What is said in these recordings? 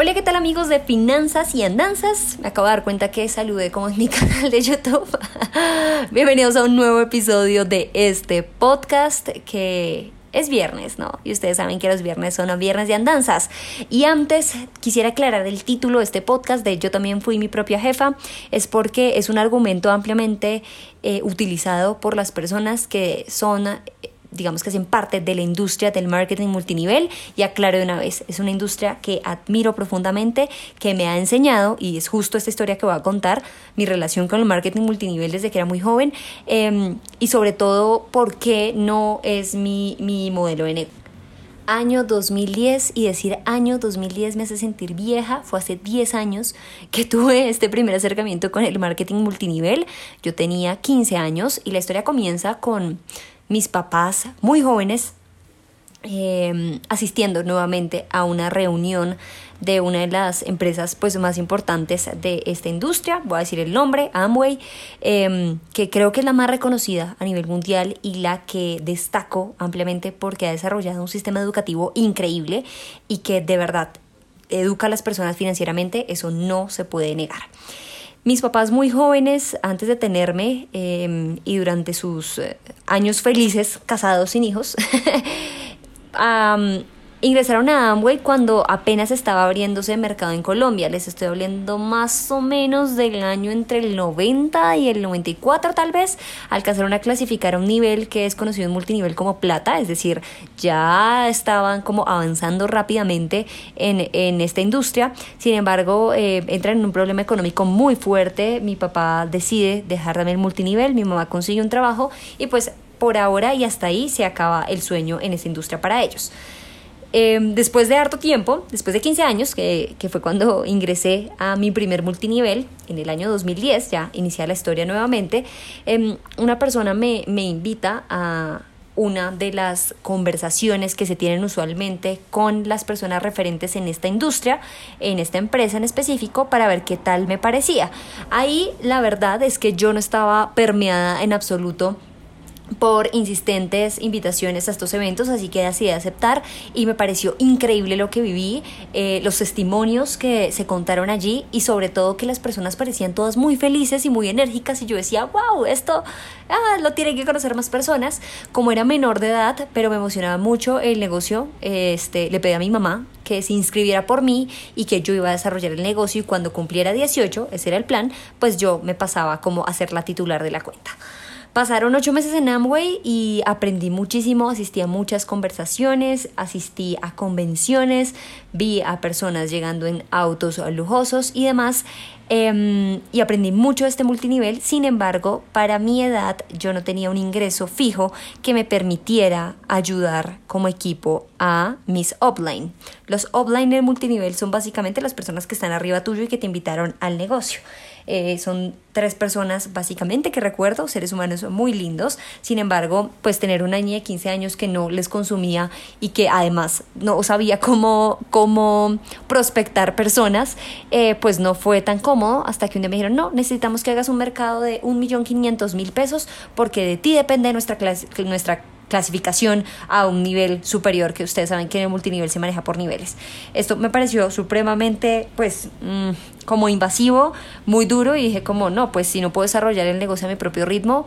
Hola, ¿qué tal amigos de Finanzas y Andanzas? Me acabo de dar cuenta que saludé como en mi canal de YouTube. Bienvenidos a un nuevo episodio de este podcast que es viernes, ¿no? Y ustedes saben que los viernes son viernes de andanzas. Y antes quisiera aclarar el título de este podcast de Yo también fui mi propia jefa, es porque es un argumento ampliamente eh, utilizado por las personas que son digamos que hacen parte de la industria del marketing multinivel y aclaro de una vez, es una industria que admiro profundamente, que me ha enseñado y es justo esta historia que voy a contar, mi relación con el marketing multinivel desde que era muy joven em, y sobre todo por qué no es mi, mi modelo de negocio año 2010 y decir año 2010 me hace sentir vieja. Fue hace 10 años que tuve este primer acercamiento con el marketing multinivel. Yo tenía 15 años y la historia comienza con mis papás muy jóvenes em, asistiendo nuevamente a una reunión de una de las empresas pues más importantes de esta industria, voy a decir el nombre, Amway, em, que creo que es la más reconocida a nivel mundial y la que destaco ampliamente porque ha desarrollado un sistema educativo increíble y que de verdad educa a las personas financieramente, eso no se puede negar. Mis papás muy jóvenes, antes de tenerme em, y durante sus eh, años felices, casados sin hijos, ingresaron a Amway cuando apenas estaba abriéndose el mercado en Colombia. Les estoy hablando más o menos del año entre el 90 y el 94 tal vez. Alcanzaron a clasificar a un nivel que es conocido en multinivel como plata, es decir, ya estaban como avanzando rápidamente en, en esta industria. Sin embargo, eh, entran en un problema económico muy fuerte. Mi papá decide dejar también el multinivel, mi mamá consigue un trabajo y pues por ahora y hasta ahí se acaba el sueño en esta industria para ellos. Em, después de harto tiempo, después de 15 años, que, fue cuando ingresé a mi primer multinivel, en el año 2010, ya inicié la historia nuevamente, em, una persona me, me invita a una de las conversaciones que se tienen usualmente con las personas referentes en esta industria, en esta empresa en específico, para ver qué tal me parecía. Ahí la verdad es que yo no estaba permeada en absoluto por insistentes invitaciones a estos eventos, así que decidí aceptar y me pareció increíble lo que viví, eh, los testimonios que se contaron allí y sobre todo que las personas parecían todas muy felices y muy enérgicas y yo decía, wow, esto ah, lo tienen que conocer más personas. Como era menor de edad, pero me emocionaba mucho el negocio, este, le pedí a mi mamá que se inscribiera por mí y que yo iba a desarrollar el negocio y cuando cumpliera 18, ese era el plan, pues yo me pasaba como a ser la titular de la cuenta. Pasaron ocho meses en Amway y aprendí muchísimo, asistí a muchas conversaciones, asistí a convenciones, vi a personas llegando en autos lujosos y demás. Em, y aprendí mucho de este multinivel, sin embargo, para mi edad yo no tenía un ingreso fijo que me permitiera ayudar como equipo a mis upline. Los upline del multinivel son básicamente las personas que están arriba tuyo y que te invitaron al negocio. Eh, son tres personas básicamente que recuerdo, seres humanos muy lindos. Sin embargo, pues tener una niña de 15 años que no les consumía y que además no sabía cómo, cómo prospectar personas, eh, pues no fue tan cómodo hasta que un día me dijeron, no, necesitamos que hagas un mercado de 1.500.000 pesos porque de ti depende nuestra, nuestra clasificación a un nivel superior, que ustedes saben que en el multinivel se maneja por niveles. Esto me pareció supremamente, pues, mm, como invasivo, muy duro y dije como, no, pues si no puedo desarrollar el negocio a mi propio ritmo,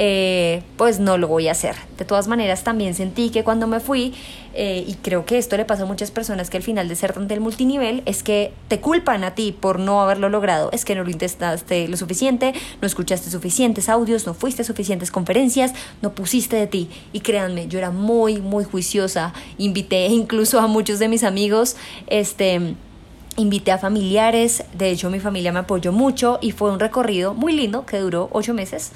eh, pues no lo voy a hacer. De todas maneras, también sentí que cuando me fui, eh, y creo que esto le pasa a muchas personas que al final de ser tan del multinivel, es que te culpan a ti por no haberlo logrado, es que no lo intentaste lo suficiente, no escuchaste suficientes audios, no fuiste a suficientes conferencias, no pusiste de ti. Y créanme, yo era muy, muy juiciosa, invité incluso a muchos de mis amigos, este invité a familiares, de hecho mi familia me apoyó mucho y fue un recorrido muy lindo que duró ocho meses.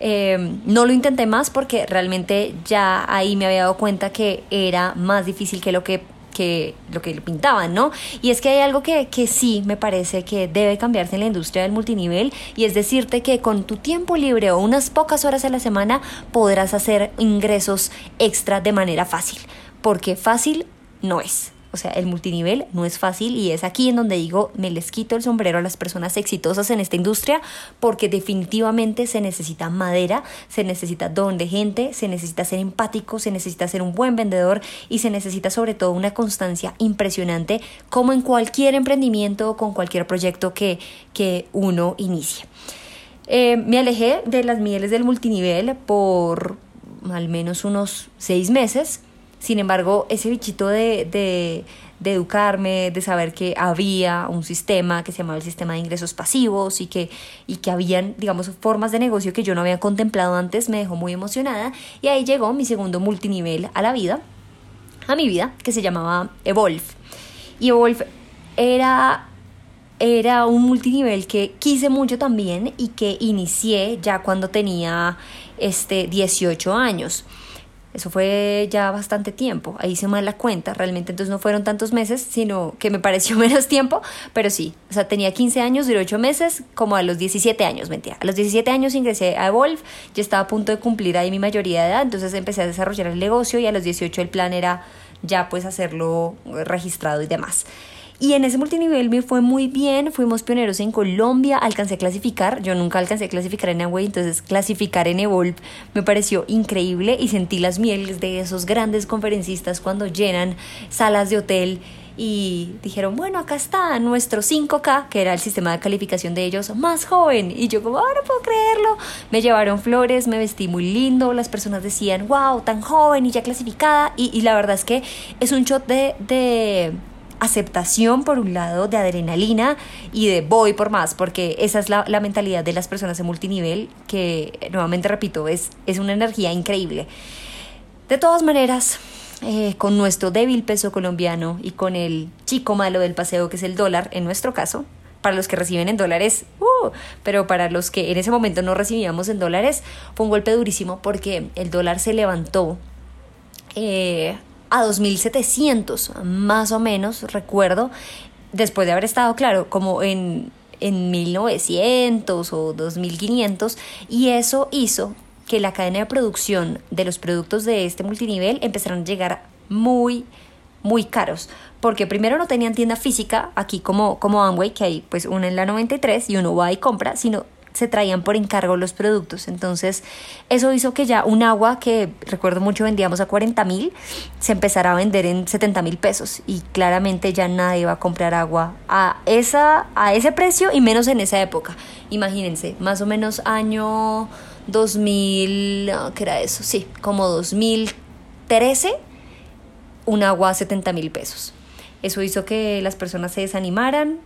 Em, no lo intenté más porque realmente ya ahí me había dado cuenta que era más difícil que lo que que lo que pintaban, ¿no? Y es que hay algo que, que sí me parece que debe cambiarse en la industria del multinivel y es decirte que con tu tiempo libre o unas pocas horas a la semana podrás hacer ingresos extra de manera fácil, porque fácil no es. O sea, el multinivel no es fácil y es aquí en donde digo, me les quito el sombrero a las personas exitosas en esta industria porque definitivamente se necesita madera, se necesita don de gente, se necesita ser empático, se necesita ser un buen vendedor y se necesita sobre todo una constancia impresionante como en cualquier emprendimiento o con cualquier proyecto que, que uno inicie. Eh, me alejé de las mieles del multinivel por al menos unos seis meses sin embargo, ese bichito de, de, educarme, de saber que había un sistema que se llamaba el sistema de ingresos pasivos y que, y que habían, digamos, formas de negocio que yo no había contemplado antes, me dejó muy emocionada. Y ahí llegó mi segundo multinivel a la vida, a mi vida, que se llamaba Evolve. Y Evolve era era un multinivel que quise mucho también y que inicié ya cuando tenía este 18 años. Eso fue ya bastante tiempo. Ahí se mal la cuenta. Realmente entonces no fueron tantos meses, sino que me pareció menos tiempo. Pero sí, o sea, tenía 15 años, duró 8 meses, como a los 17 años, mentira. A los 17 años ingresé a Evolve. Yo estaba a punto de cumplir ahí mi mayoría de edad. Entonces empecé a desarrollar el negocio y a los 18 el plan era ya pues hacerlo registrado y demás. Y en ese multinivel me fue muy bien, fuimos pioneros en Colombia, alcancé a clasificar, yo nunca alcancé a clasificar en Away, entonces clasificar en Evolve me pareció increíble y sentí las mieles de esos grandes conferencistas cuando llenan salas de hotel y dijeron, bueno, acá está nuestro 5K, que era el sistema de calificación de ellos, más joven. Y yo como, ahora no puedo creerlo. Me llevaron flores, me vestí muy lindo, las personas decían, wow, tan joven y ya clasificada. Y, y la verdad es que es un shot de, de aceptación por un lado, de adrenalina y de voy por más, porque esa es la, mentalidad de las personas de multinivel, que nuevamente repito, es, es una energía increíble. De todas maneras, eh, con nuestro débil peso colombiano y con el chico malo del paseo que es el dólar, en nuestro caso, para los que reciben en dólares, uh, pero para los que en ese momento no recibíamos en dólares, fue un golpe durísimo porque el dólar se levantó. Eh, a 2.700, más o menos, recuerdo, después de haber estado, claro, como en, en 1900 o 2.500, y eso hizo que la cadena de producción de los productos de este multinivel empezaron a llegar muy, muy caros. Porque primero no tenían tienda física, aquí como, como Amway, que hay pues una en la 93 y uno va y compra, sino se traían por encargo los productos. Entonces, eso hizo que ya un agua que recuerdo mucho vendíamos a 40 mil, se empezara a vender en 70 mil pesos. Y claramente ya nadie iba a comprar agua a, esa, a ese precio y menos en esa época. Imagínense, más o menos año 2000, ¿qué era eso? Sí, como 2013, un agua a 70 mil pesos. Eso hizo que las personas se desanimaran,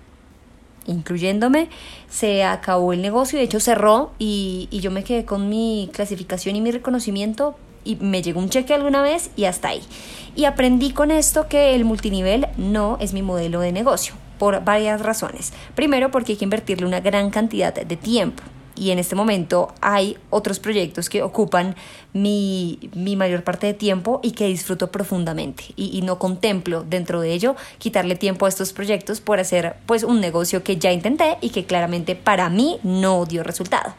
incluyéndome, se acabó el negocio, de hecho cerró y, y yo me quedé con mi clasificación y mi reconocimiento y me llegó un cheque alguna vez y hasta ahí. Y aprendí con esto que el multinivel no es mi modelo de negocio, por varias razones. Primero porque hay que invertirle una gran cantidad de tiempo y en este momento hay otros proyectos que ocupan mi, mayor parte de tiempo y que disfruto profundamente y, no contemplo dentro de ello quitarle tiempo a estos proyectos por hacer pues un negocio que ya intenté y que claramente para mí no dio resultado.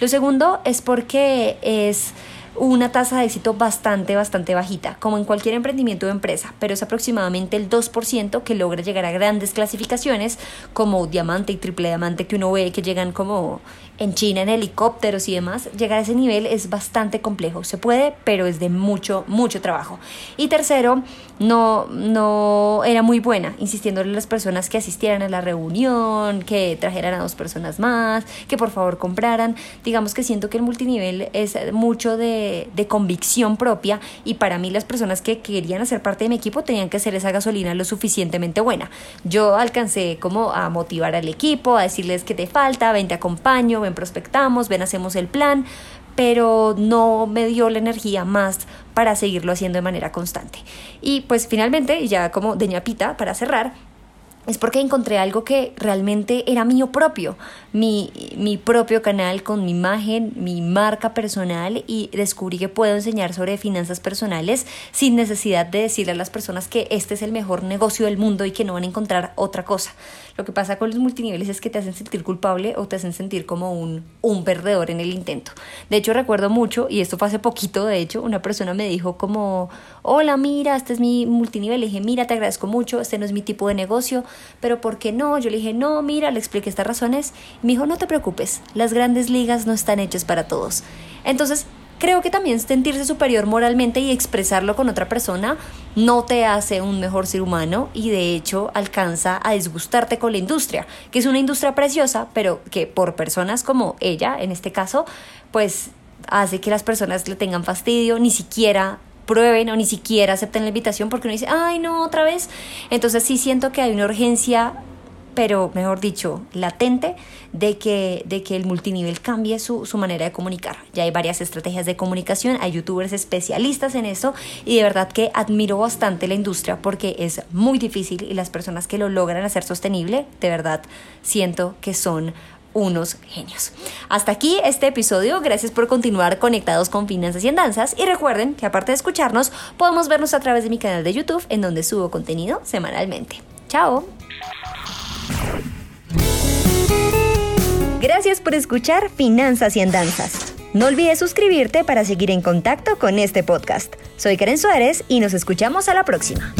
Lo segundo es porque es una tasa de éxito bastante, bastante bajita, como en cualquier emprendimiento o empresa, pero es aproximadamente el 2% que logra llegar a grandes clasificaciones como diamante y triple diamante que uno ve que llegan como en China en helicópteros y demás, llegar a ese nivel es bastante complejo. Se puede, pero es de mucho, mucho trabajo. Y tercero, no, no era muy buena, insistiéndole a las personas que asistieran a la reunión, que trajeran a dos personas más, que por favor compraran. Digamos que siento que el multinivel es mucho de, de convicción propia y para mí las personas que querían hacer parte de mi equipo tenían que hacer esa gasolina lo suficientemente buena. Yo alcancé como a motivar al equipo, a decirles que te falta, ven te acompaño, prospectamos, ven, hacemos el plan, pero no me dio la energía más para seguirlo haciendo de manera constante. Y pues finalmente, ya como de ñapita, para cerrar, es porque encontré algo que realmente era mío propio, mi, mi, propio canal con mi imagen, mi marca personal y descubrí que puedo enseñar sobre finanzas personales sin necesidad de decirle a las personas que este es el mejor negocio del mundo y que no van a encontrar otra cosa. Lo que pasa con los multiniveles es que te hacen sentir culpable o te hacen sentir como un, un perdedor en el intento. De hecho, recuerdo mucho, y esto fue hace poquito, de hecho, una persona me dijo como, hola, mira, este es mi multinivel. Le dije, mira, te agradezco mucho, este no es mi tipo de negocio, pero ¿por qué no? Yo le dije, no, mira, le expliqué estas razones. Y me dijo, no te preocupes, las grandes ligas no están hechas para todos. Entonces, creo que también sentirse superior moralmente y expresarlo con otra persona no te hace un mejor ser humano y de hecho alcanza a disgustarte con la industria, que es una industria preciosa, pero que por personas como ella, en este caso, pues hace que las personas le tengan fastidio, ni siquiera prueben o ni siquiera acepten la invitación porque uno dice, ay no, otra vez. Entonces sí siento que hay una urgencia pero mejor dicho, latente, de que, de que el multinivel cambie su, su, manera de comunicar. Ya hay varias estrategias de comunicación, hay youtubers especialistas en eso y de verdad que admiro bastante la industria porque es muy difícil y las personas que lo logran hacer sostenible, de verdad siento que son unos genios. Hasta aquí este episodio, gracias por continuar conectados con Finanzas y Andanzas y recuerden que aparte de escucharnos, podemos vernos a través de mi canal de YouTube en donde subo contenido semanalmente. ¡Chao! Gracias por escuchar Finanzas y Andanzas. No olvides suscribirte para seguir en contacto con este podcast. Soy Karen Suárez y nos escuchamos a la próxima.